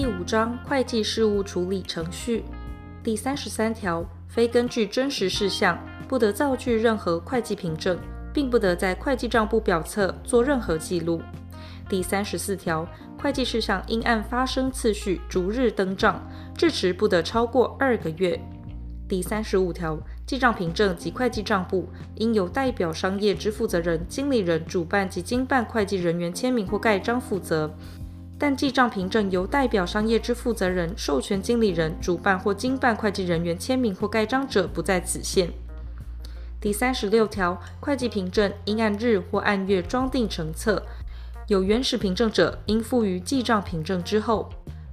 第五章会计事务处理程序第三十三条，非根据真实事项，不得造具任何会计凭证，并不得在会计账簿表册做任何记录。第三十四条，会计事项应按发生次序逐日登账，至迟不得超过二个月。第三十五条，记账凭证及会计账簿应由代表商业之负责人、经理人、主办及经办会计人员签名或盖章负责。但记账凭证由代表商业之负责人、授权经理人、主办或经办会计人员签名或盖章者，不在此限。第三十六条，会计凭证应按日或按月装订成册。有原始凭证者，应附于记账凭证之后。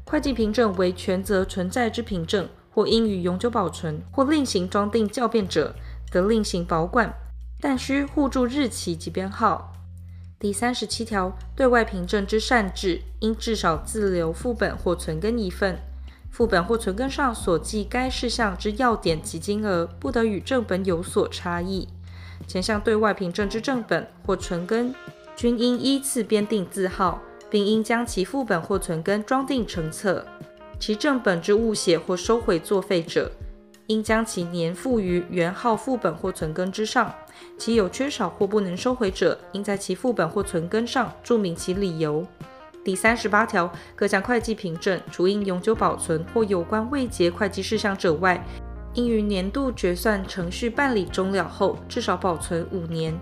会计凭证为权责存在之凭证，或应予永久保存，或另行装订校变者，得另行保管，但需互注日期及编号。第三十七条，对外凭证之缮制，应至少自留副本或存根一份。副本或存根上所记该事项之要点及金额，不得与正本有所差异。前项对外凭证之正本或存根，均应依次编订字号，并应将其副本或存根装订成册。其正本之误写或收回作废者，应将其粘附于原号副本或存根之上。其有缺少或不能收回者，应在其副本或存根上注明其理由。第三十八条，各项会计凭证，除应永久保存或有关未结会计事项者外，应于年度决算程序办理终了后，至少保存五年。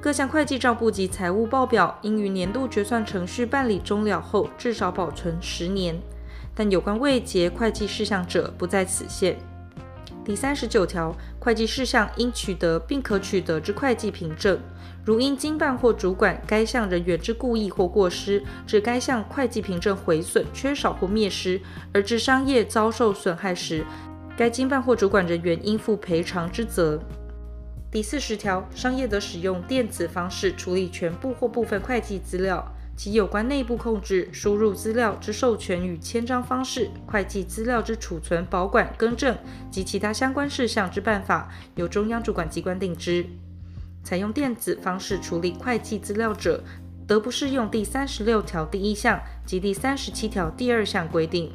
各项会计账簿及财务报表应于年度决算程序办理终了后至少保存十年，但有关未结会计事项者不在此限。第三十九条，会计事项应取得并可取得之会计凭证，如因经办或主管该项人员之故意或过失，致该项会计凭证毁损、缺少或灭失，而致商业遭受损害时，该经办或主管人员应负赔偿之责。第四十条，商业得使用电子方式处理全部或部分会计资料，其有关内部控制、输入资料之授权与签章方式、会计资料之储存、保管、更正及其他相关事项之办法，由中央主管机关定之。采用电子方式处理会计资料者，得不适用第三十六条第一项及第三十七条第二项规定。